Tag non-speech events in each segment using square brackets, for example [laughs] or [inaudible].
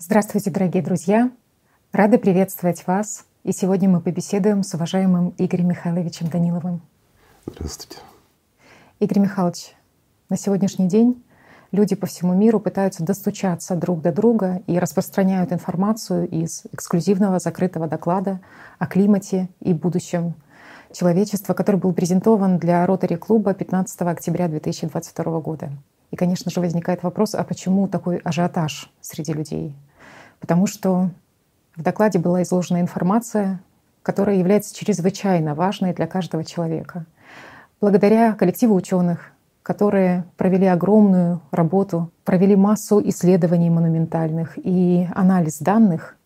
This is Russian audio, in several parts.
Здравствуйте, дорогие друзья! Рада приветствовать вас. И сегодня мы побеседуем с уважаемым Игорем Михайловичем Даниловым. Здравствуйте. Игорь Михайлович, на сегодняшний день люди по всему миру пытаются достучаться друг до друга и распространяют информацию из эксклюзивного закрытого доклада о климате и будущем человечества, который был презентован для Ротари клуба 15 октября 2022 года. И, конечно же, возникает вопрос, а почему такой ажиотаж среди людей? Потому что в докладе была изложена информация, которая является чрезвычайно важной для каждого человека. Благодаря коллективу ученых, которые провели огромную работу, провели массу исследований монументальных и анализ данных,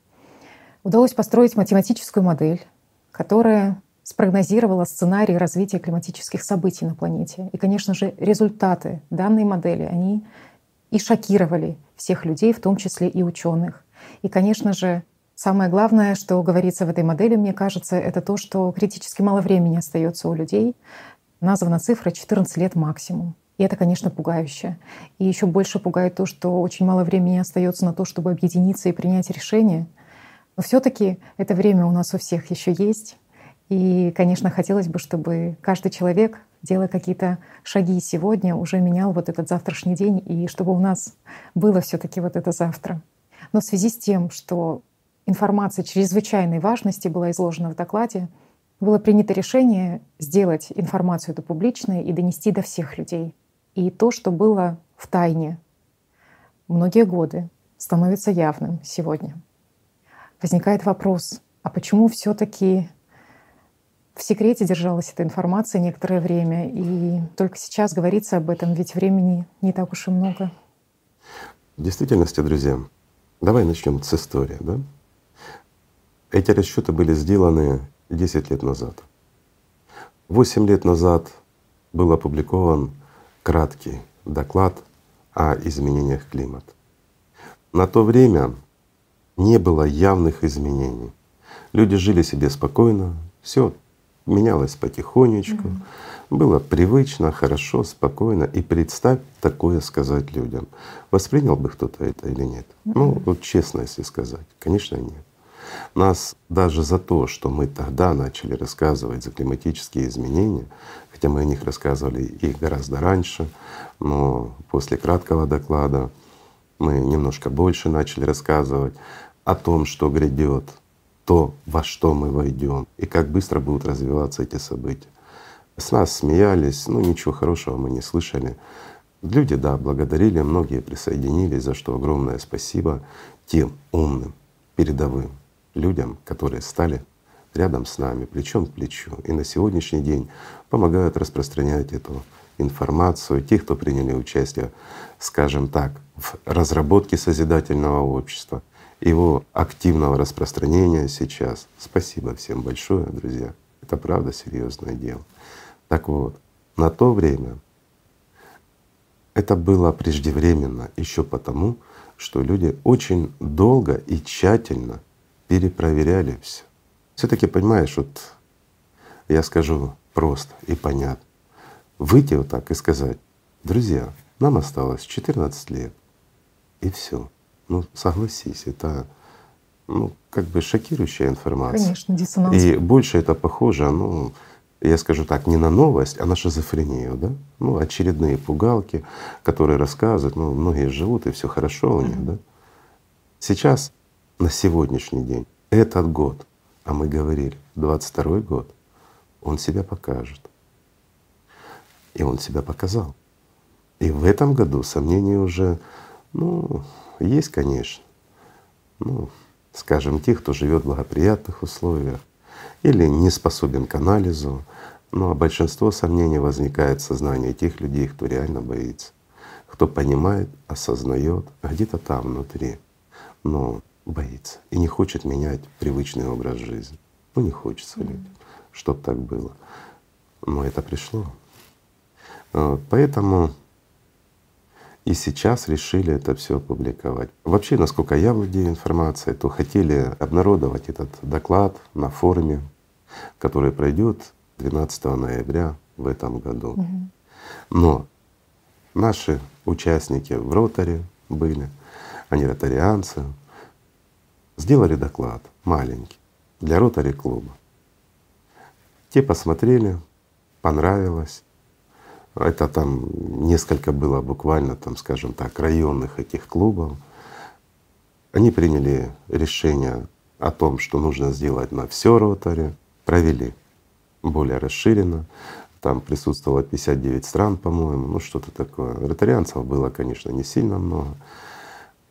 удалось построить математическую модель, которая спрогнозировала сценарий развития климатических событий на планете. И, конечно же, результаты данной модели, они и шокировали всех людей, в том числе и ученых. И, конечно же, самое главное, что говорится в этой модели, мне кажется, это то, что критически мало времени остается у людей. Названа цифра 14 лет максимум. И это, конечно, пугающе. И еще больше пугает то, что очень мало времени остается на то, чтобы объединиться и принять решение. Но все-таки это время у нас у всех еще есть. И, конечно, хотелось бы, чтобы каждый человек, делая какие-то шаги сегодня, уже менял вот этот завтрашний день, и чтобы у нас было все таки вот это завтра. Но в связи с тем, что информация чрезвычайной важности была изложена в докладе, было принято решение сделать информацию эту публичной и донести до всех людей. И то, что было в тайне многие годы, становится явным сегодня. Возникает вопрос, а почему все таки в секрете держалась эта информация некоторое время, и только сейчас говорится об этом, ведь времени не так уж и много. В действительности, друзья, давай начнем с истории. Да? Эти расчеты были сделаны 10 лет назад. 8 лет назад был опубликован краткий доклад о изменениях климата. На то время не было явных изменений. Люди жили себе спокойно, все менялось потихонечку, mm было привычно, хорошо, спокойно. И представь такое сказать людям. Воспринял бы кто-то это или нет? Ну вот честно, если сказать, конечно нет. Нас даже за то, что мы тогда начали рассказывать за климатические изменения, хотя мы о них рассказывали и гораздо раньше, но после краткого доклада мы немножко больше начали рассказывать о том, что грядет, то, во что мы войдем и как быстро будут развиваться эти события. С нас смеялись, ну ничего хорошего мы не слышали. Люди, да, благодарили, многие присоединились, за что огромное спасибо тем умным, передовым людям, которые стали рядом с нами, плечом к плечу, и на сегодняшний день помогают распространять эту информацию, те, кто приняли участие, скажем так, в разработке созидательного общества, его активного распространения сейчас. Спасибо всем большое, друзья. Это правда серьезное дело. Так вот, на то время это было преждевременно еще потому, что люди очень долго и тщательно перепроверяли все. Все-таки понимаешь, вот я скажу просто и понятно. Выйти вот так и сказать, друзья, нам осталось 14 лет, и все. Ну, согласись, это ну, как бы шокирующая информация. Конечно, диссонанс. И больше это похоже, ну, я скажу так, не на новость, а на шизофрению, да? Ну, очередные пугалки, которые рассказывают, ну, многие живут, и все хорошо у них, да? Сейчас, на сегодняшний день, этот год, а мы говорили, 22 год, он себя покажет. И он себя показал. И в этом году сомнений уже, ну, есть, конечно. Ну, скажем, тех, кто живет в благоприятных условиях или не способен к анализу, ну, а большинство сомнений возникает в сознании тех людей, кто реально боится, кто понимает, осознает где-то там внутри, но боится и не хочет менять привычный образ жизни. Ну не хочется mm-hmm. людям, чтобы так было. Но это пришло. Поэтому и сейчас решили это все опубликовать. Вообще, насколько я владею информацией, то хотели обнародовать этот доклад на форуме, который пройдет 12 ноября в этом году. Но наши участники в роторе были, они ротарианцы, сделали доклад маленький для ротари клуба. Те посмотрели, понравилось. Это там несколько было буквально, там, скажем так, районных этих клубов. Они приняли решение о том, что нужно сделать на все ротари, провели более расширенно. Там присутствовало 59 стран, по-моему, ну что-то такое. Ротарианцев было, конечно, не сильно много.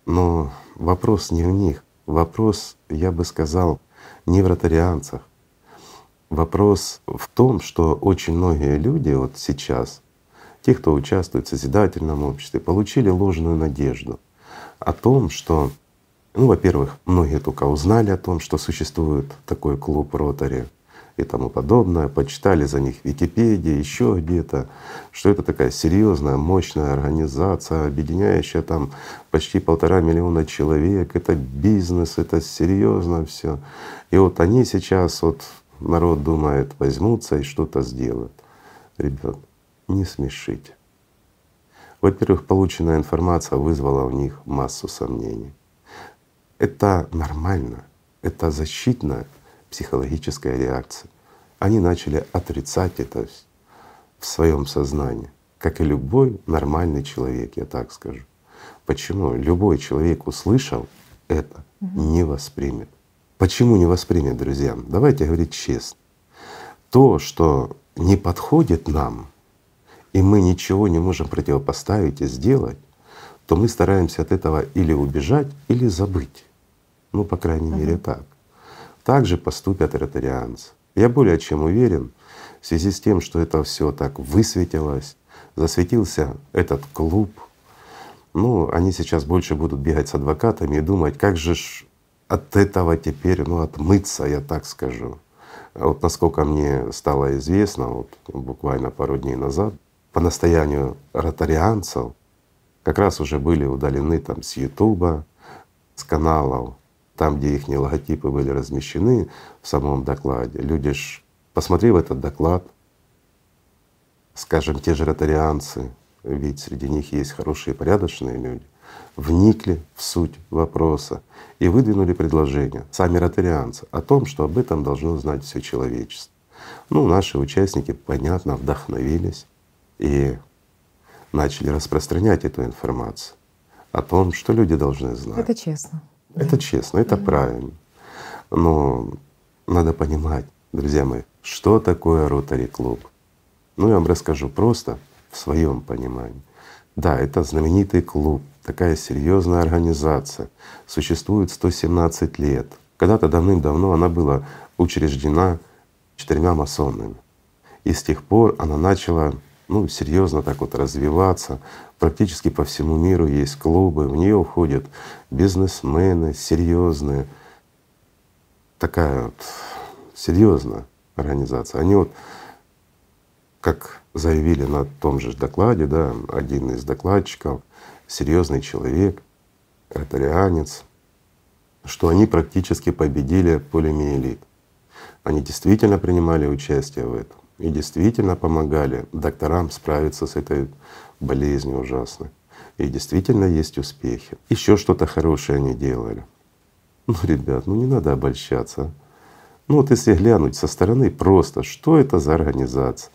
Но вопрос не в них. Вопрос, я бы сказал, не в ротарианцах. Вопрос в том, что очень многие люди вот сейчас, те, кто участвует в созидательном обществе, получили ложную надежду о том, что, ну, во-первых, многие только узнали о том, что существует такой клуб Ротари, и тому подобное, почитали за них в Википедии, еще где-то, что это такая серьезная, мощная организация, объединяющая там почти полтора миллиона человек, это бизнес, это серьезно все. И вот они сейчас, вот народ думает, возьмутся и что-то сделают. Ребят, не смешите. Во-первых, полученная информация вызвала у них массу сомнений. Это нормально, это защитная психологическая реакция. Они начали отрицать это в своем сознании, как и любой нормальный человек, я так скажу. Почему? Любой человек, услышал это, не воспримет. Почему не воспримет, друзья? Давайте говорить честно. То, что не подходит нам, и мы ничего не можем противопоставить и сделать, то мы стараемся от этого или убежать, или забыть. Ну, по крайней uh-huh. мере, так. Так же поступят ротарианцы. Я более чем уверен, в связи с тем, что это все так высветилось, засветился этот клуб, ну, они сейчас больше будут бегать с адвокатами и думать, как же ж от этого теперь, ну, отмыться, я так скажу. А вот насколько мне стало известно, вот буквально пару дней назад, по настоянию ротарианцев как раз уже были удалены там с Ютуба, с каналов там, где их логотипы были размещены в самом докладе, люди ж, посмотрев этот доклад, скажем, те же ротарианцы, ведь среди них есть хорошие порядочные люди, вникли в суть вопроса и выдвинули предложение, сами ротарианцы, о том, что об этом должно знать все человечество. Ну, наши участники, понятно, вдохновились и начали распространять эту информацию о том, что люди должны знать. Это честно. Это честно, это mm-hmm. правильно. Но надо понимать, друзья мои, что такое ротари клуб. Ну, я вам расскажу просто в своем понимании. Да, это знаменитый клуб, такая серьезная организация, существует 117 лет. Когда-то давным-давно она была учреждена четырьмя масонами. И с тех пор она начала ну, серьезно так вот развиваться. Практически по всему миру есть клубы, в нее уходят бизнесмены серьезные. Такая вот серьезная организация. Они вот, как заявили на том же докладе, да, один из докладчиков, серьезный человек, ротарианец, что они практически победили полимиелит. Они действительно принимали участие в этом и действительно помогали докторам справиться с этой болезнью ужасной. И действительно есть успехи. Еще что-то хорошее они делали. Ну, ребят, ну не надо обольщаться. Ну вот если глянуть со стороны просто, что это за организация?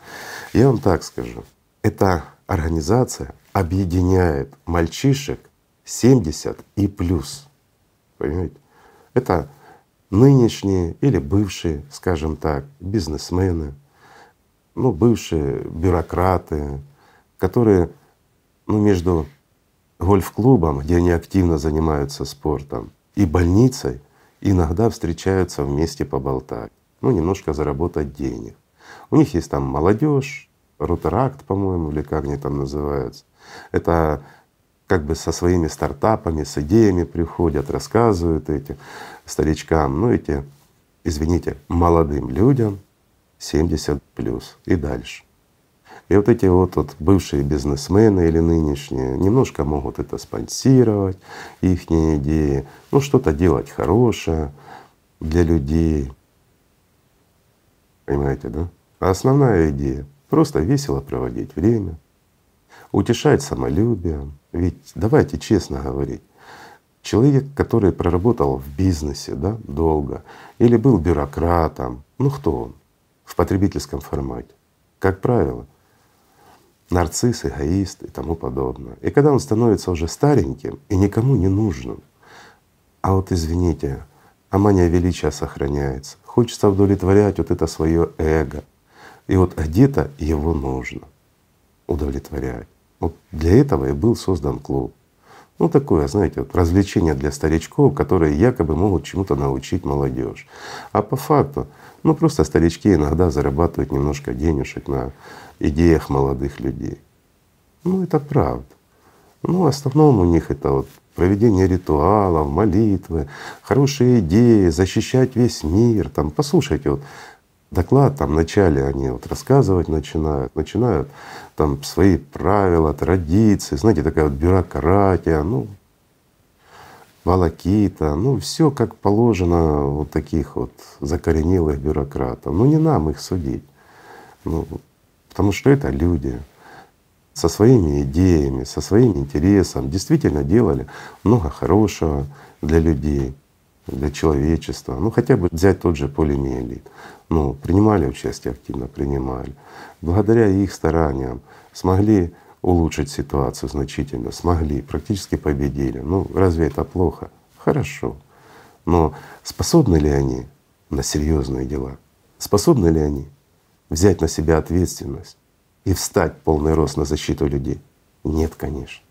Я вам так скажу. Эта организация объединяет мальчишек 70 и плюс. Понимаете? Это нынешние или бывшие, скажем так, бизнесмены, ну, бывшие бюрократы, которые ну, между гольф-клубом, где они активно занимаются спортом, и больницей иногда встречаются вместе поболтать, ну, немножко заработать денег. У них есть там молодежь, Рутеракт, по-моему, или как они там называются. Это как бы со своими стартапами, с идеями приходят, рассказывают этим старичкам, ну эти, извините, молодым людям, 70 плюс и дальше. И вот эти вот, вот бывшие бизнесмены или нынешние немножко могут это спонсировать, их идеи, ну что-то делать хорошее для людей. Понимаете, да? А основная идея — просто весело проводить время, утешать самолюбие. Ведь давайте честно говорить, Человек, который проработал в бизнесе да, долго или был бюрократом, ну кто он в потребительском формате? Как правило, нарцисс, эгоист и тому подобное. И когда он становится уже стареньким и никому не нужным, а вот извините, а мания величия сохраняется, хочется удовлетворять вот это свое эго. И вот где-то его нужно удовлетворять. Вот для этого и был создан клуб. Ну такое, знаете, вот развлечение для старичков, которые якобы могут чему-то научить молодежь. А по факту, ну просто старички иногда зарабатывают немножко денежек на идеях молодых людей. Ну это правда. Ну в основном у них это вот проведение ритуалов, молитвы, хорошие идеи, защищать весь мир. Там, послушайте, вот доклад, там вначале они вот рассказывать начинают, начинают там свои правила, традиции, знаете, такая вот бюрократия, ну, волокита, ну все как положено вот таких вот закоренелых бюрократов. Ну не нам их судить, ну, потому что это люди со своими идеями, со своим интересом, действительно делали много хорошего для людей для человечества. Ну хотя бы взять тот же полимиелит. Ну, принимали участие активно, принимали. Благодаря их стараниям смогли улучшить ситуацию значительно, смогли, практически победили. Ну разве это плохо? Хорошо. Но способны ли они на серьезные дела? Способны ли они взять на себя ответственность и встать полный рост на защиту людей? Нет, конечно.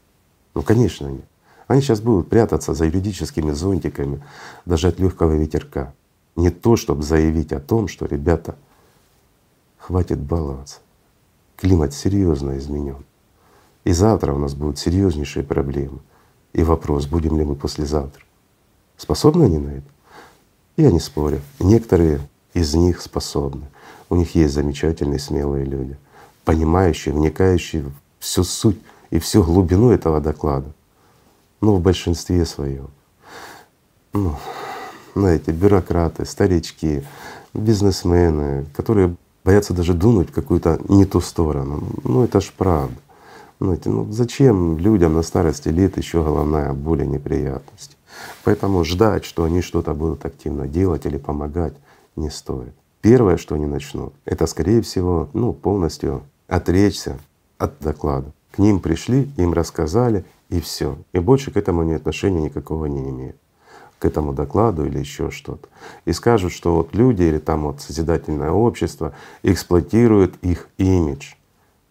Ну, конечно, нет. Они сейчас будут прятаться за юридическими зонтиками даже от легкого ветерка. Не то, чтобы заявить о том, что ребята, хватит баловаться. Климат серьезно изменен. И завтра у нас будут серьезнейшие проблемы. И вопрос, будем ли мы послезавтра. Способны они на это? Я не спорю. Некоторые из них способны. У них есть замечательные, смелые люди, понимающие, вникающие в всю суть и всю глубину этого доклада ну, в большинстве своем. Ну, знаете, бюрократы, старички, бизнесмены, которые боятся даже дунуть в какую-то не ту сторону. Ну это ж правда. Знаете, ну зачем людям на старости лет еще головная боль и неприятности? Поэтому ждать, что они что-то будут активно делать или помогать, не стоит. Первое, что они начнут, это скорее всего ну, полностью отречься от доклада. К ним пришли, им рассказали, и все. И больше к этому они отношения никакого не имеют этому докладу или еще что-то. И скажут, что вот люди или там вот созидательное общество эксплуатируют их имидж.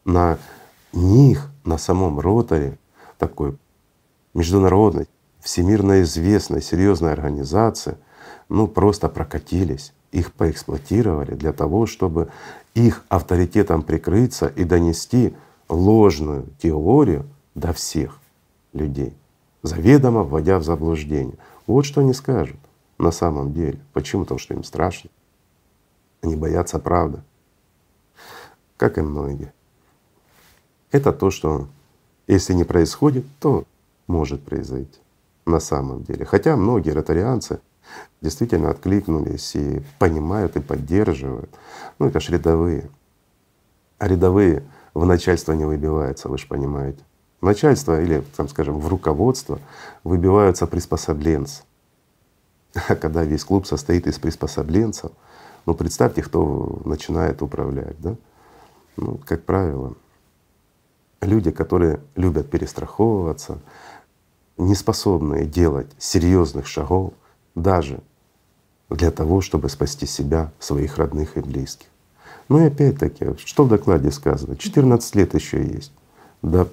На них, на самом роторе такой международной, всемирно известной, серьезной организации, ну просто прокатились, их поэксплуатировали для того, чтобы их авторитетом прикрыться и донести ложную теорию до всех людей, заведомо вводя в заблуждение. Вот что они скажут на самом деле. Почему? Потому что им страшно. Они боятся правды, как и многие. Это то, что если не происходит, то может произойти на самом деле. Хотя многие ротарианцы действительно откликнулись и понимают и поддерживают. Ну это ж рядовые. А рядовые в начальство не выбиваются, вы же понимаете начальство или, там, скажем, в руководство выбиваются приспособленцы. [laughs] А когда весь клуб состоит из приспособленцев, ну представьте, кто начинает управлять, да? Ну, как правило, люди, которые любят перестраховываться, не способные делать серьезных шагов даже для того, чтобы спасти себя, своих родных и близких. Ну и опять-таки, что в докладе сказано? 14 лет еще есть. Да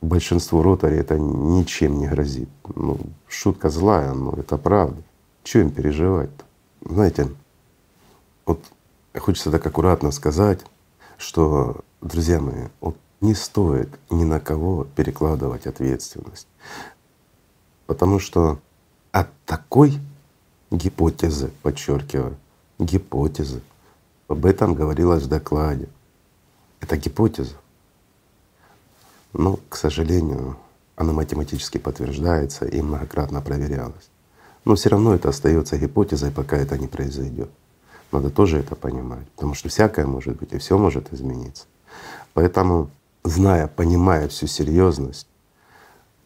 большинству ротари это ничем не грозит. Ну, шутка злая, но это правда. Чего им переживать-то? Знаете, вот хочется так аккуратно сказать, что, друзья мои, вот не стоит ни на кого перекладывать ответственность. Потому что от такой гипотезы, подчеркиваю, гипотезы, об этом говорилось в докладе. Это гипотеза. Но, к сожалению, она математически подтверждается и многократно проверялась. Но все равно это остается гипотезой, пока это не произойдет. Надо тоже это понимать, потому что всякое может быть и все может измениться. Поэтому, зная, понимая всю серьезность,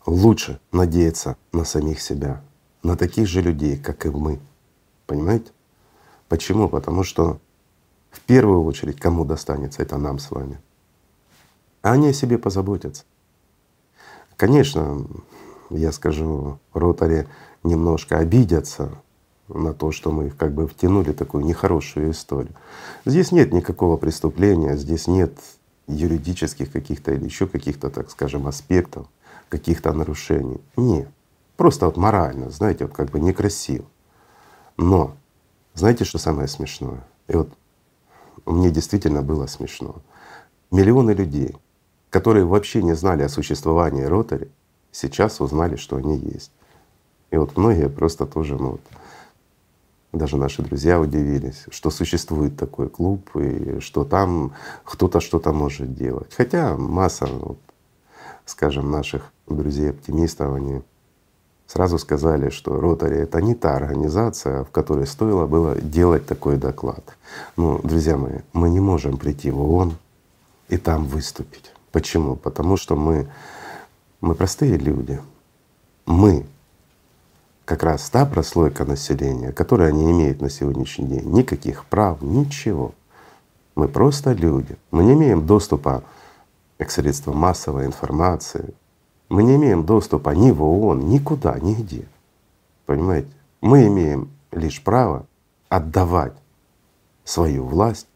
лучше надеяться на самих себя, на таких же людей, как и мы. Понимаете? Почему? Потому что в первую очередь кому достанется, это нам с вами. А они о себе позаботятся. Конечно, я скажу, ротари немножко обидятся на то, что мы их как бы втянули в такую нехорошую историю. Здесь нет никакого преступления, здесь нет юридических каких-то или еще каких-то, так скажем, аспектов, каких-то нарушений. Нет. Просто вот морально, знаете, вот как бы некрасиво. Но знаете, что самое смешное? И вот мне действительно было смешно. Миллионы людей, которые вообще не знали о существовании ротари, сейчас узнали, что они есть. И вот многие просто тоже, ну вот, даже наши друзья удивились, что существует такой клуб и что там кто-то что-то может делать. Хотя масса, вот, скажем, наших друзей-оптимистов, они сразу сказали, что Ротари — это не та организация, в которой стоило было делать такой доклад. Ну, друзья мои, мы не можем прийти в ООН и там выступить. Почему? Потому что мы, мы простые люди. Мы как раз та прослойка населения, которая не имеет на сегодняшний день никаких прав, ничего. Мы просто люди. Мы не имеем доступа к средствам массовой информации, мы не имеем доступа ни в ООН, никуда, нигде. Понимаете? Мы имеем лишь право отдавать свою власть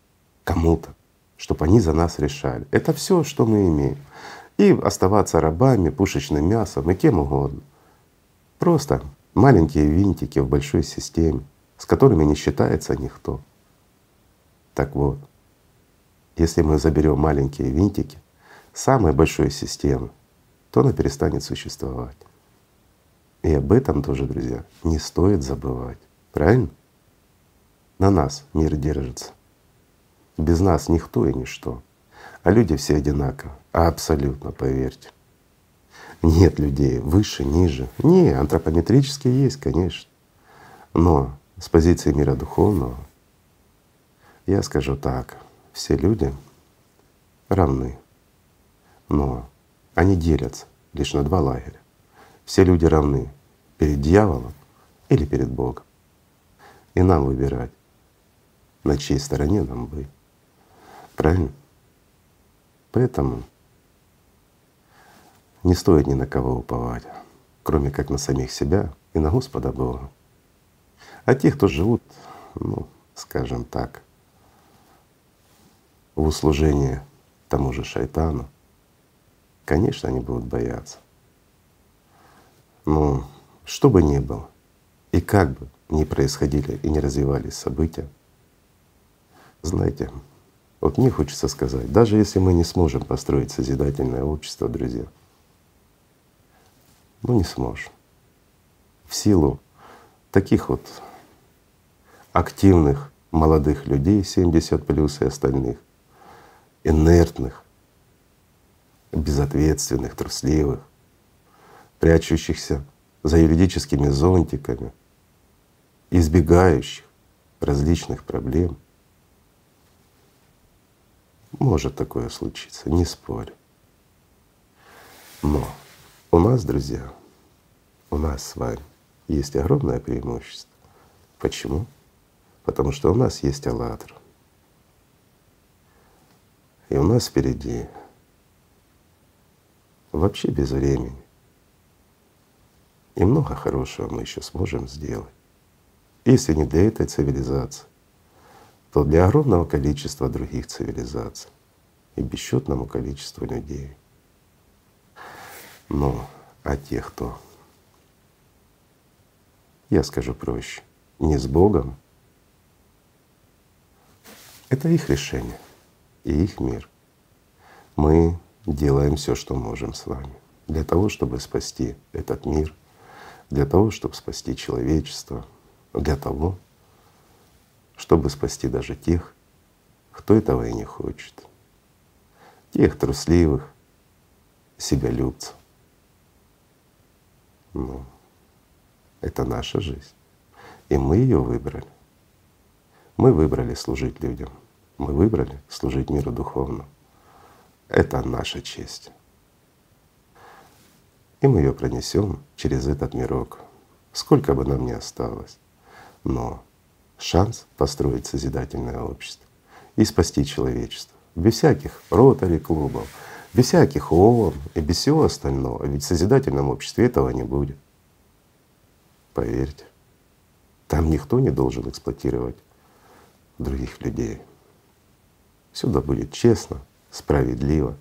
кому-то, чтобы они за нас решали. Это все, что мы имеем. И оставаться рабами, пушечным мясом и кем угодно. Просто маленькие винтики в большой системе, с которыми не считается никто. Так вот, если мы заберем маленькие винтики самой большой системы, то она перестанет существовать. И об этом тоже, друзья, не стоит забывать. Правильно? На нас мир держится. Без нас никто и ничто. А люди все одинаковы. Абсолютно, поверьте. Нет людей выше, ниже. Не, антропометрические есть, конечно. Но с позиции мира духовного я скажу так, все люди равны. Но они делятся лишь на два лагеря. Все люди равны перед дьяволом или перед Богом. И нам выбирать, на чьей стороне нам быть. Правильно? Поэтому не стоит ни на кого уповать, кроме как на самих себя и на Господа Бога. А те, кто живут, ну, скажем так, в услужении тому же шайтану, Конечно, они будут бояться. Но что бы ни было, и как бы ни происходили и не развивались события, знаете, вот мне хочется сказать, даже если мы не сможем построить созидательное общество, друзья, мы не сможем. В силу таких вот активных молодых людей, 70 плюс и остальных, инертных, безответственных, трусливых, прячущихся за юридическими зонтиками, избегающих различных проблем. Может такое случиться, не спорю. Но у нас, друзья, у нас с вами есть огромное преимущество. Почему? Потому что у нас есть «АЛЛАТРА». И у нас впереди вообще без времени. И много хорошего мы еще сможем сделать. Если не для этой цивилизации, то для огромного количества других цивилизаций и бесчетному количеству людей. Но а те, кто, я скажу проще, не с Богом, это их решение и их мир. Мы делаем все, что можем с вами для того, чтобы спасти этот мир, для того, чтобы спасти человечество, для того, чтобы спасти даже тех, кто этого и не хочет, тех трусливых, себялюбцев. Ну, это наша жизнь. И мы ее выбрали. Мы выбрали служить людям. Мы выбрали служить миру духовному. Это наша честь. и мы ее пронесем через этот мирок, сколько бы нам ни осталось. Но шанс построить созидательное общество и спасти человечество без всяких ротари клубов, без всяких ООН и без всего остального. Ведь в созидательном обществе этого не будет. Поверьте, там никто не должен эксплуатировать других людей. Всюду будет честно, справедливо,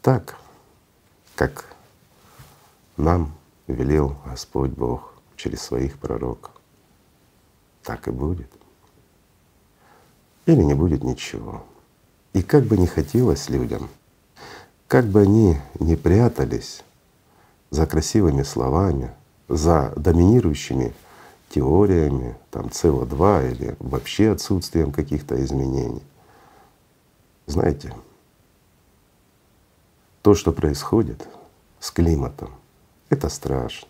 так, как нам велел Господь Бог через своих пророков. Так и будет. Или не будет ничего. И как бы ни хотелось людям, как бы они ни прятались за красивыми словами, за доминирующими теориями там СО2 или вообще отсутствием каких-то изменений. Знаете, то, что происходит с климатом, это страшно.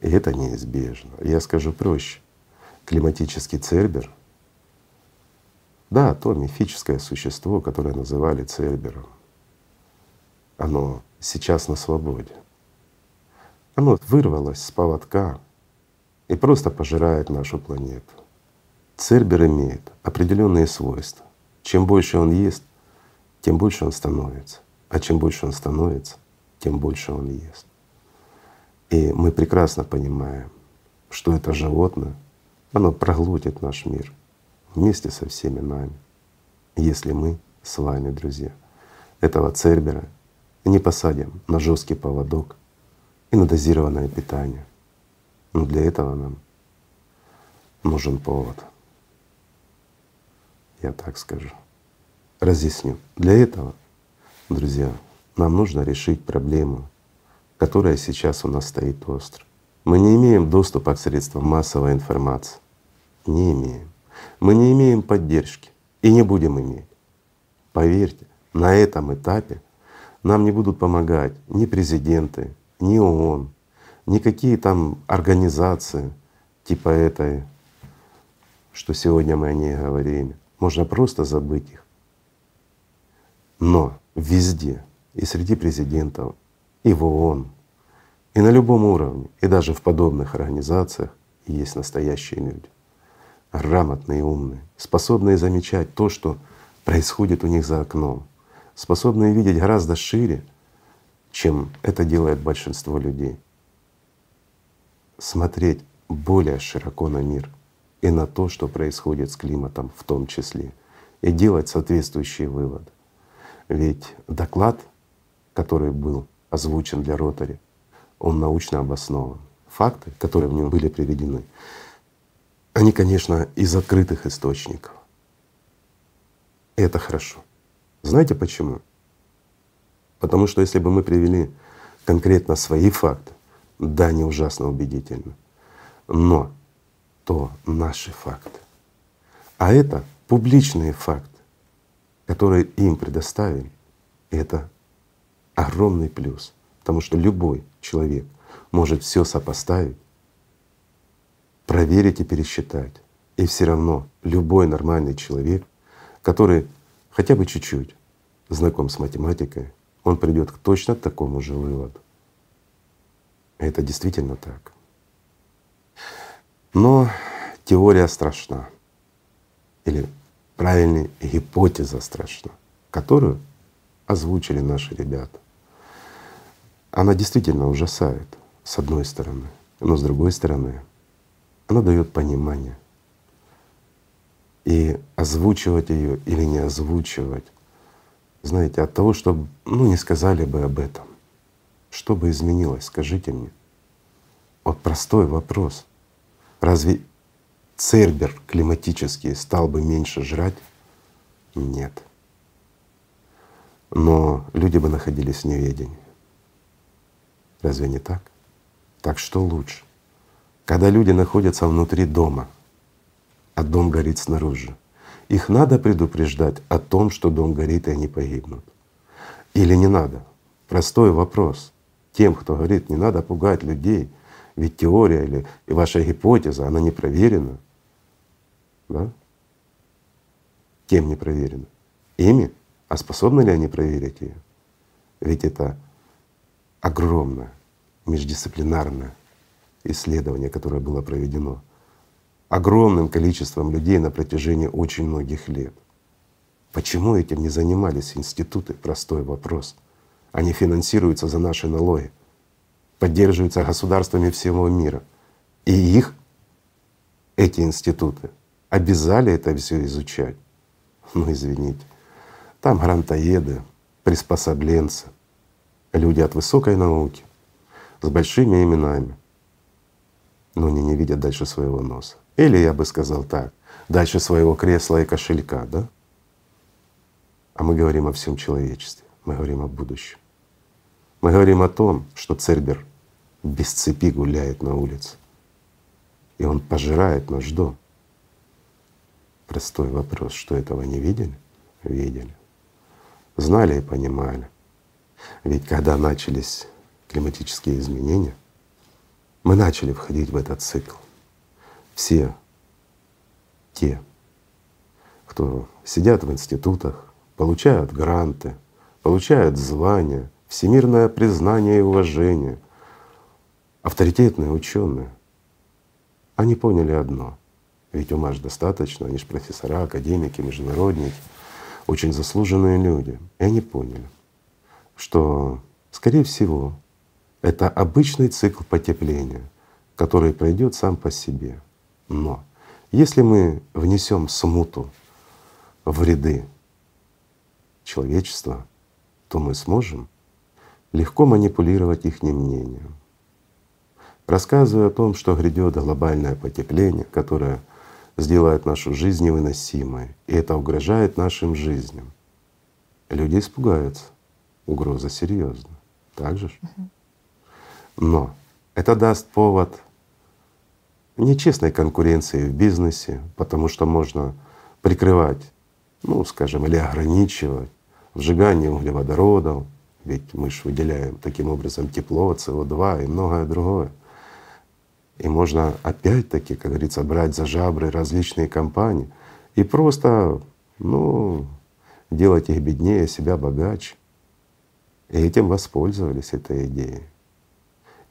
И это неизбежно. Я скажу проще. Климатический цербер да, то мифическое существо, которое называли Цербером, оно сейчас на свободе. Оно вырвалось с поводка и просто пожирает нашу планету. Цербер имеет определенные свойства. Чем больше он ест, тем больше он становится. А чем больше он становится, тем больше он ест. И мы прекрасно понимаем, что это животное, оно проглотит наш мир вместе со всеми нами, если мы с вами, друзья, этого цербера не посадим на жесткий поводок и на дозированное питание. Но для этого нам нужен повод. Я так скажу. Разъясню. Для этого, друзья, нам нужно решить проблему, которая сейчас у нас стоит остро. Мы не имеем доступа к средствам массовой информации. Не имеем мы не имеем поддержки и не будем иметь. Поверьте, на этом этапе нам не будут помогать ни президенты, ни ООН, никакие там организации типа этой, что сегодня мы о ней говорим. Можно просто забыть их. Но везде, и среди президентов, и в ООН, и на любом уровне, и даже в подобных организациях есть настоящие люди грамотные умные, способные замечать то, что происходит у них за окном, способные видеть гораздо шире, чем это делает большинство людей. Смотреть более широко на мир и на то, что происходит с климатом в том числе, и делать соответствующие выводы. Ведь доклад, который был озвучен для Ротари, он научно обоснован. Факты, которые в нем были приведены, они, конечно, из открытых источников. И это хорошо. Знаете почему? Потому что если бы мы привели конкретно свои факты, да, они ужасно убедительны, но то наши факты. А это публичные факты, которые им предоставили. Это огромный плюс, потому что любой человек может все сопоставить проверить и пересчитать. И все равно любой нормальный человек, который хотя бы чуть-чуть знаком с математикой, он придет к точно такому же выводу. Это действительно так. Но теория страшна. Или правильнее, гипотеза страшна, которую озвучили наши ребята. Она действительно ужасает, с одной стороны, но с другой стороны, она дает понимание. И озвучивать ее или не озвучивать, знаете, от того, чтобы ну, не сказали бы об этом, что бы изменилось, скажите мне. Вот простой вопрос. Разве цербер климатический стал бы меньше жрать? Нет. Но люди бы находились в неведении. Разве не так? Так что лучше? Когда люди находятся внутри дома, а дом горит снаружи, их надо предупреждать о том, что дом горит и они погибнут. Или не надо? Простой вопрос. Тем, кто говорит, не надо пугать людей, ведь теория или ваша гипотеза, она не проверена. Да? Кем не проверена? Ими? А способны ли они проверить ее? Ведь это огромное междисциплинарное исследование, которое было проведено огромным количеством людей на протяжении очень многих лет. Почему этим не занимались институты? Простой вопрос. Они финансируются за наши налоги, поддерживаются государствами всего мира. И их, эти институты, обязали это все изучать. Ну извините, там грантоеды, приспособленцы, люди от высокой науки, с большими именами, но они не видят дальше своего носа. Или я бы сказал так, дальше своего кресла и кошелька, да? А мы говорим о всем человечестве, мы говорим о будущем. Мы говорим о том, что Цербер без цепи гуляет на улице, и он пожирает наш дом. Простой вопрос, что этого не видели? Видели. Знали и понимали. Ведь когда начались климатические изменения, мы начали входить в этот цикл все те, кто сидят в институтах, получают гранты, получают звания, всемирное признание и уважение, авторитетные ученые, они поняли одно. Ведь ума же достаточно, они же профессора, академики, международники, очень заслуженные люди. И они поняли, что, скорее всего, это обычный цикл потепления, который пройдет сам по себе. Но если мы внесем смуту в ряды человечества, то мы сможем легко манипулировать их мнением. Рассказывая о том, что грядет глобальное потепление, которое сделает нашу жизнь невыносимой, и это угрожает нашим жизням. Люди испугаются. Угроза серьезна. Так же? Но это даст повод нечестной конкуренции в бизнесе, потому что можно прикрывать, ну, скажем, или ограничивать сжигание углеводородов, ведь мы же выделяем таким образом тепло, СО2 и многое другое. И можно опять-таки, как говорится, брать за жабры различные компании и просто, ну, делать их беднее, себя богаче. И этим воспользовались этой идеей.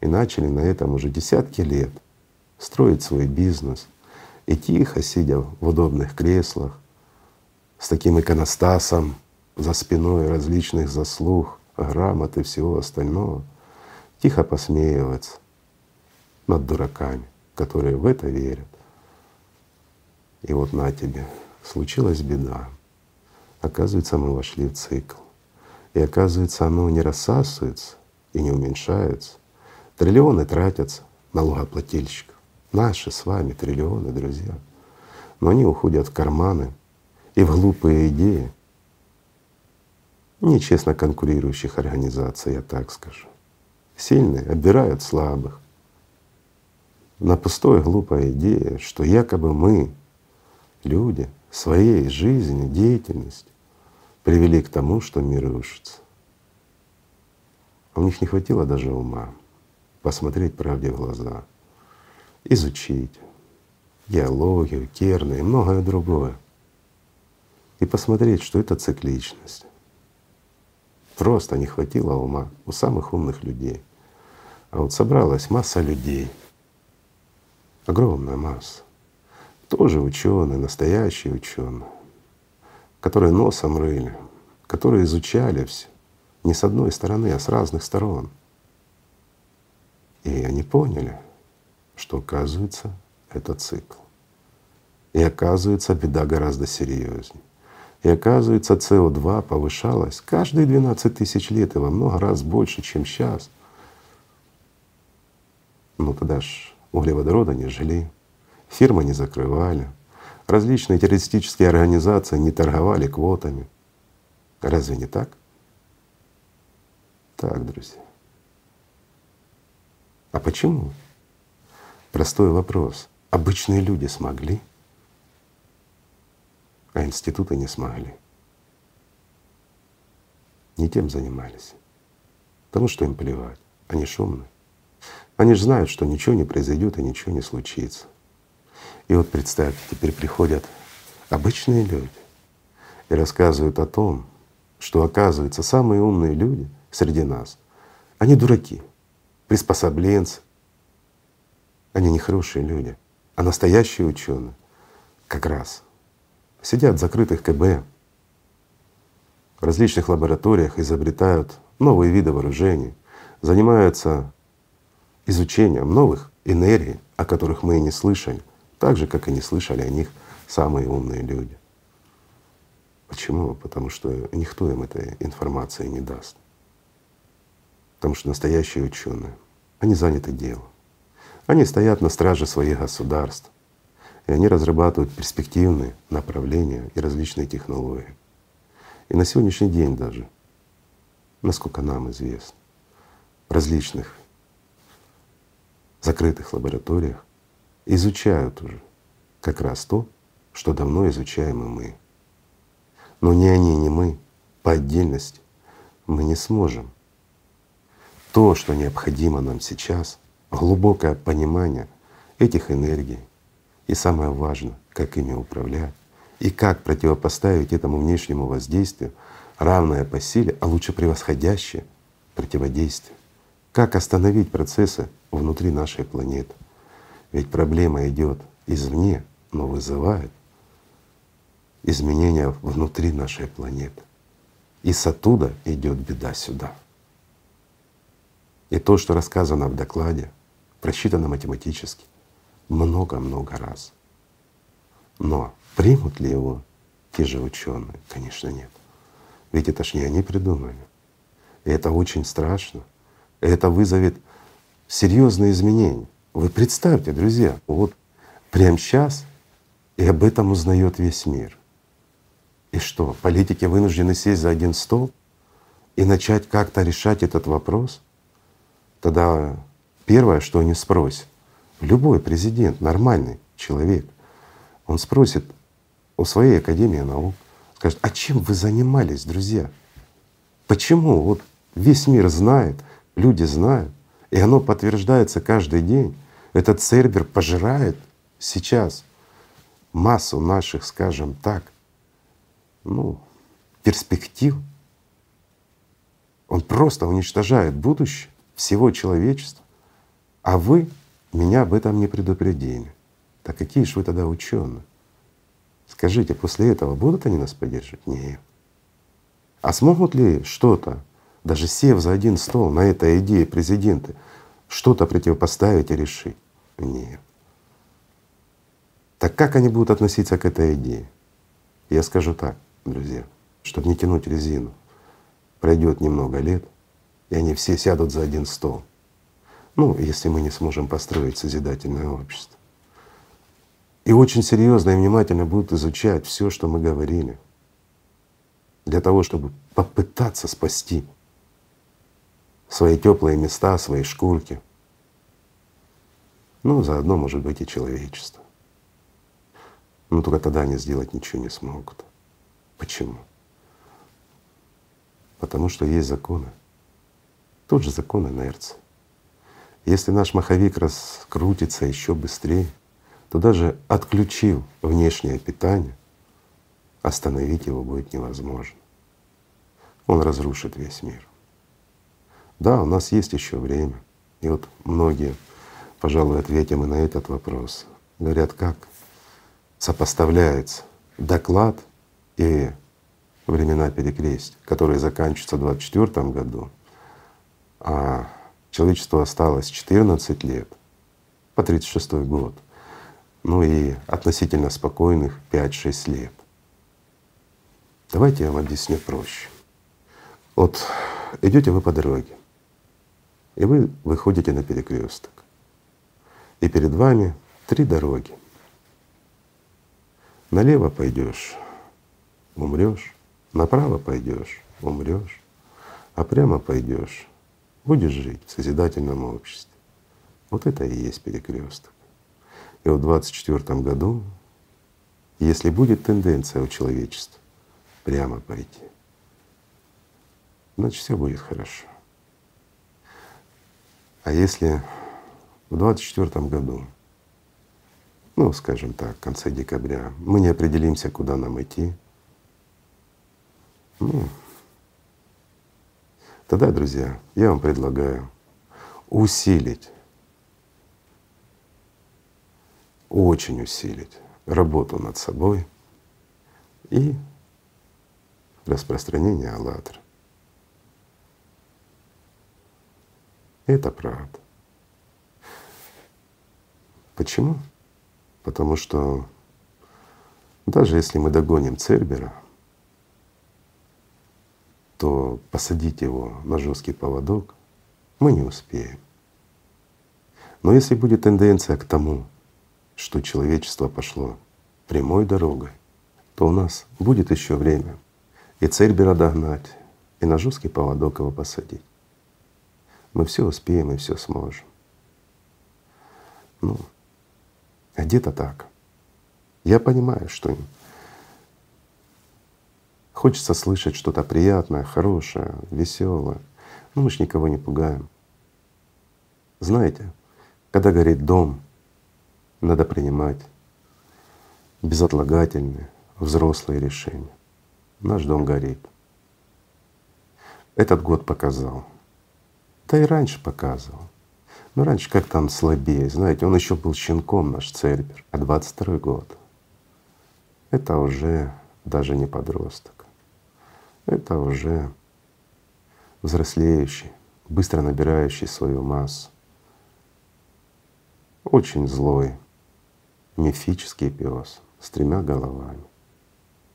И начали на этом уже десятки лет — строить свой бизнес и тихо, сидя в удобных креслах, с таким иконостасом за спиной различных заслуг, грамот и всего остального, тихо посмеиваться над дураками, которые в это верят. И вот на тебе, случилась беда. Оказывается, мы вошли в цикл. И оказывается, оно не рассасывается и не уменьшается. Триллионы тратятся налогоплательщиков. Наши с вами триллионы, друзья. Но они уходят в карманы и в глупые идеи нечестно конкурирующих организаций, я так скажу. Сильные обирают слабых. На пустой глупая идея, что якобы мы, люди, своей жизнью, деятельностью привели к тому, что мир рушится. А у них не хватило даже ума посмотреть правде в глаза — изучить геологию, керны и многое другое. И посмотреть, что это цикличность. Просто не хватило ума у самых умных людей. А вот собралась масса людей, огромная масса, тоже ученые, настоящие ученые, которые носом рыли, которые изучали все не с одной стороны, а с разных сторон. И они поняли, что оказывается это цикл. И оказывается беда гораздо серьезнее. И оказывается СО2 повышалось каждые 12 тысяч лет и во много раз больше, чем сейчас. Ну тогда ж углеводорода не жили, фирмы не закрывали, различные террористические организации не торговали квотами. Разве не так? Так, друзья. А почему? Простой вопрос. Обычные люди смогли, а институты не смогли. Не тем занимались. Потому что им плевать. Они шумные. Они же знают, что ничего не произойдет и ничего не случится. И вот представьте, теперь приходят обычные люди и рассказывают о том, что оказывается самые умные люди среди нас Они дураки, приспособленцы. Они не хорошие люди, а настоящие ученые как раз сидят в закрытых КБ, в различных лабораториях изобретают новые виды вооружений, занимаются изучением новых энергий, о которых мы и не слышали, так же, как и не слышали о них самые умные люди. Почему? Потому что никто им этой информации не даст. Потому что настоящие ученые, они заняты делом. Они стоят на страже своих государств, и они разрабатывают перспективные направления и различные технологии. И на сегодняшний день даже, насколько нам известно, в различных закрытых лабораториях изучают уже как раз то, что давно изучаем и мы. Но ни они, ни мы по отдельности мы не сможем. То, что необходимо нам сейчас, глубокое понимание этих энергий, и самое важное, как ими управлять, и как противопоставить этому внешнему воздействию равное по силе, а лучше превосходящее противодействие. Как остановить процессы внутри нашей планеты? Ведь проблема идет извне, но вызывает изменения внутри нашей планеты. И с оттуда идет беда сюда. И то, что рассказано в докладе, просчитано математически много-много раз. Но примут ли его те же ученые? Конечно, нет. Ведь это ж не они придумали. И это очень страшно. И это вызовет серьезные изменения. Вы представьте, друзья, вот прямо сейчас и об этом узнает весь мир. И что, политики вынуждены сесть за один стол и начать как-то решать этот вопрос? Тогда первое, что они спросят, любой президент, нормальный человек, он спросит у своей Академии наук, скажет, а чем вы занимались, друзья? Почему вот весь мир знает, люди знают, и оно подтверждается каждый день. Этот сервер пожирает сейчас массу наших, скажем так, ну, перспектив. Он просто уничтожает будущее всего человечества. А вы меня об этом не предупредили. Так какие же вы тогда ученые? Скажите, после этого будут они нас поддерживать? Нет. А смогут ли что-то, даже сев за один стол на этой идее президенты, что-то противопоставить и решить? Нет. Так как они будут относиться к этой идее? Я скажу так, друзья, чтобы не тянуть резину. Пройдет немного лет, и они все сядут за один стол. Ну, если мы не сможем построить созидательное общество. И очень серьезно и внимательно будут изучать все, что мы говорили, для того, чтобы попытаться спасти свои теплые места, свои шкурки. Ну, заодно, может быть, и человечество. Но только тогда они сделать ничего не смогут. Почему? Потому что есть законы. Тот же закон инерции. Если наш маховик раскрутится еще быстрее, то даже отключив внешнее питание, остановить его будет невозможно. Он разрушит весь мир. Да, у нас есть еще время. И вот многие, пожалуй, ответим и на этот вопрос. Говорят, как сопоставляется доклад и времена перекрестия, которые заканчиваются в 2024 году, а человечеству осталось 14 лет по 36 год ну и относительно спокойных 5-6 лет. Давайте я вам объясню проще. Вот идете вы по дороге, и вы выходите на перекресток, и перед вами три дороги. Налево пойдешь, умрешь, направо пойдешь, умрешь, а прямо пойдешь, будешь жить в созидательном обществе. Вот это и есть перекресток. И в 2024 году, если будет тенденция у человечества прямо пойти, значит все будет хорошо. А если в 2024 году, ну, скажем так, в конце декабря, мы не определимся, куда нам идти, ну, Тогда, друзья, я вам предлагаю усилить, очень усилить работу над собой и распространение «АЛЛАТРА». Это правда. Почему? Потому что даже если мы догоним Цербера, то посадить его на жесткий поводок мы не успеем. Но если будет тенденция к тому, что человечество пошло прямой дорогой, то у нас будет еще время и Цербера догнать, и на жесткий поводок его посадить. Мы все успеем и все сможем. Ну, где-то так. Я понимаю, что Хочется слышать что-то приятное, хорошее, веселое. Но мы ж никого не пугаем. Знаете, когда горит дом, надо принимать безотлагательные, взрослые решения. Наш дом горит. Этот год показал. Да и раньше показывал. Но раньше как там слабее, знаете, он еще был щенком, наш Цербер, а 22 год — это уже даже не подросток это уже взрослеющий, быстро набирающий свою массу. Очень злой, мифический пес с тремя головами.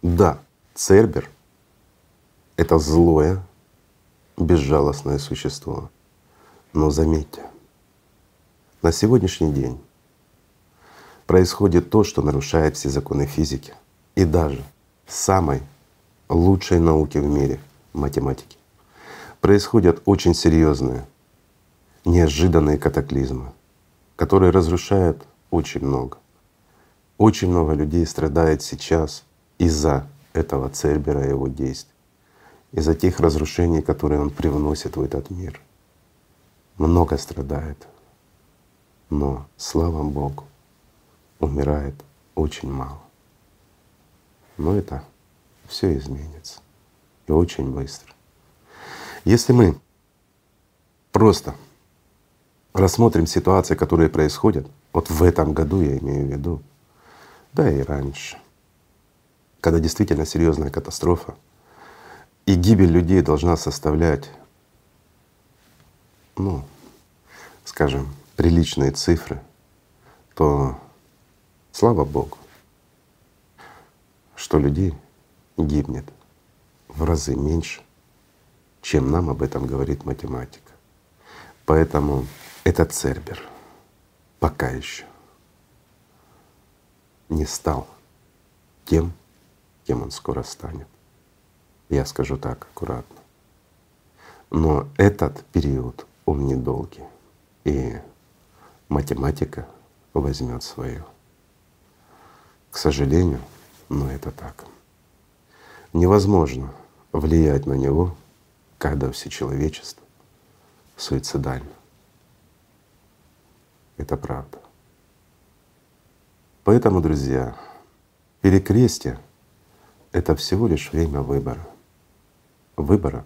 Да, Цербер — это злое, безжалостное существо. Но заметьте, на сегодняшний день происходит то, что нарушает все законы физики и даже самой лучшей науки в мире — математики. Происходят очень серьезные, неожиданные катаклизмы, которые разрушают очень много. Очень много людей страдает сейчас из-за этого Цербера и его действий, из-за тех разрушений, которые он привносит в этот мир. Много страдает, но, слава Богу, умирает очень мало. Но это все изменится. И очень быстро. Если мы просто рассмотрим ситуации, которые происходят, вот в этом году я имею в виду, да и раньше, когда действительно серьезная катастрофа, и гибель людей должна составлять, ну, скажем, приличные цифры, то слава Богу, что людей гибнет в разы меньше, чем нам об этом говорит математика. Поэтому этот Цербер пока еще не стал тем, кем он скоро станет. Я скажу так аккуратно. Но этот период, он недолгий, и математика возьмет свое. К сожалению, но это так невозможно влиять на него, когда все человечество суицидально. Это правда. Поэтому, друзья, перекрестие — это всего лишь время выбора. Выбора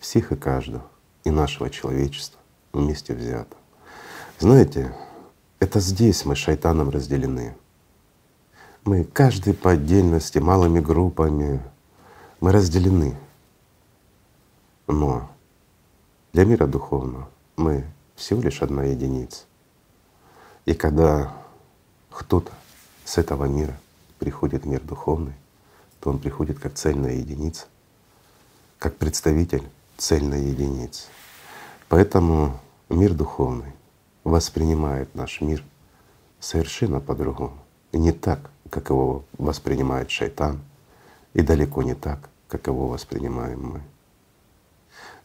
всех и каждого, и нашего человечества вместе взято. Знаете, это здесь мы шайтаном разделены. Мы каждый по отдельности, малыми группами, мы разделены. Но для мира духовного мы всего лишь одна единица. И когда кто-то с этого мира приходит в мир духовный, то он приходит как цельная единица, как представитель цельной единицы. Поэтому мир духовный воспринимает наш мир совершенно по-другому. Не так, как его воспринимает шайтан, и далеко не так, как его воспринимаем мы.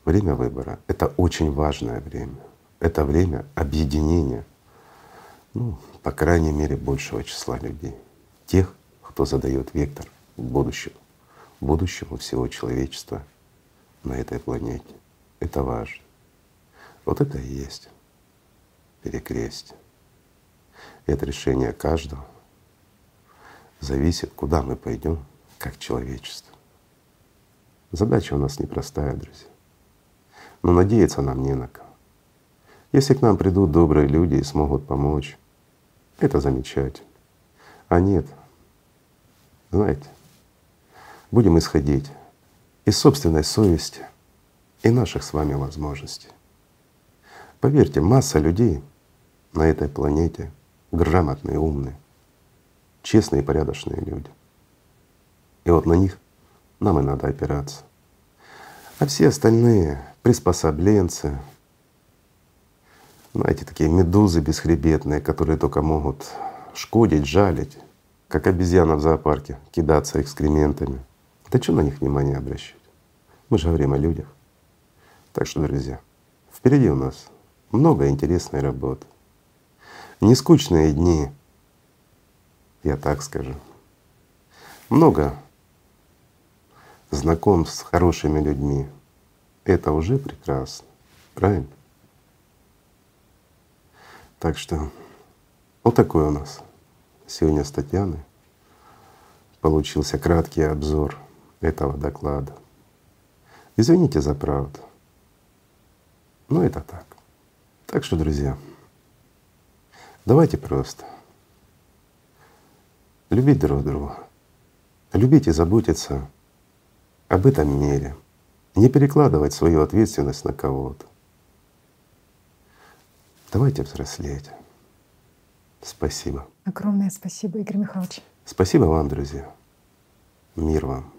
Время выбора — это очень важное время. Это время объединения, ну, по крайней мере, большего числа людей. Тех, кто задает вектор к будущему, будущему всего человечества на этой планете. Это важно. Вот это и есть перекрестие. это решение каждого зависит, куда мы пойдем как человечество. Задача у нас непростая, друзья. Но надеяться нам не на кого. Если к нам придут добрые люди и смогут помочь, это замечательно. А нет, знаете, будем исходить из собственной совести и наших с вами возможностей. Поверьте, масса людей на этой планете грамотные, умные, честные и порядочные люди. И вот на них нам и надо опираться. А все остальные приспособленцы, знаете, такие медузы бесхребетные, которые только могут шкодить, жалить, как обезьяна в зоопарке, кидаться экскрементами. Да что на них внимание обращать? Мы же говорим о людях. Так что, друзья, впереди у нас много интересной работы. Не скучные дни, я так скажу. Много знакомств с хорошими людьми. Это уже прекрасно, правильно? Так что вот такой у нас сегодня с Татьяной получился краткий обзор этого доклада. Извините за правду. Но это так. Так что, друзья, давайте просто любить друг друга, любить и заботиться об этом мире, не перекладывать свою ответственность на кого-то. Давайте взрослеть. Спасибо. Огромное спасибо, Игорь Михайлович. Спасибо вам, друзья. Мир вам.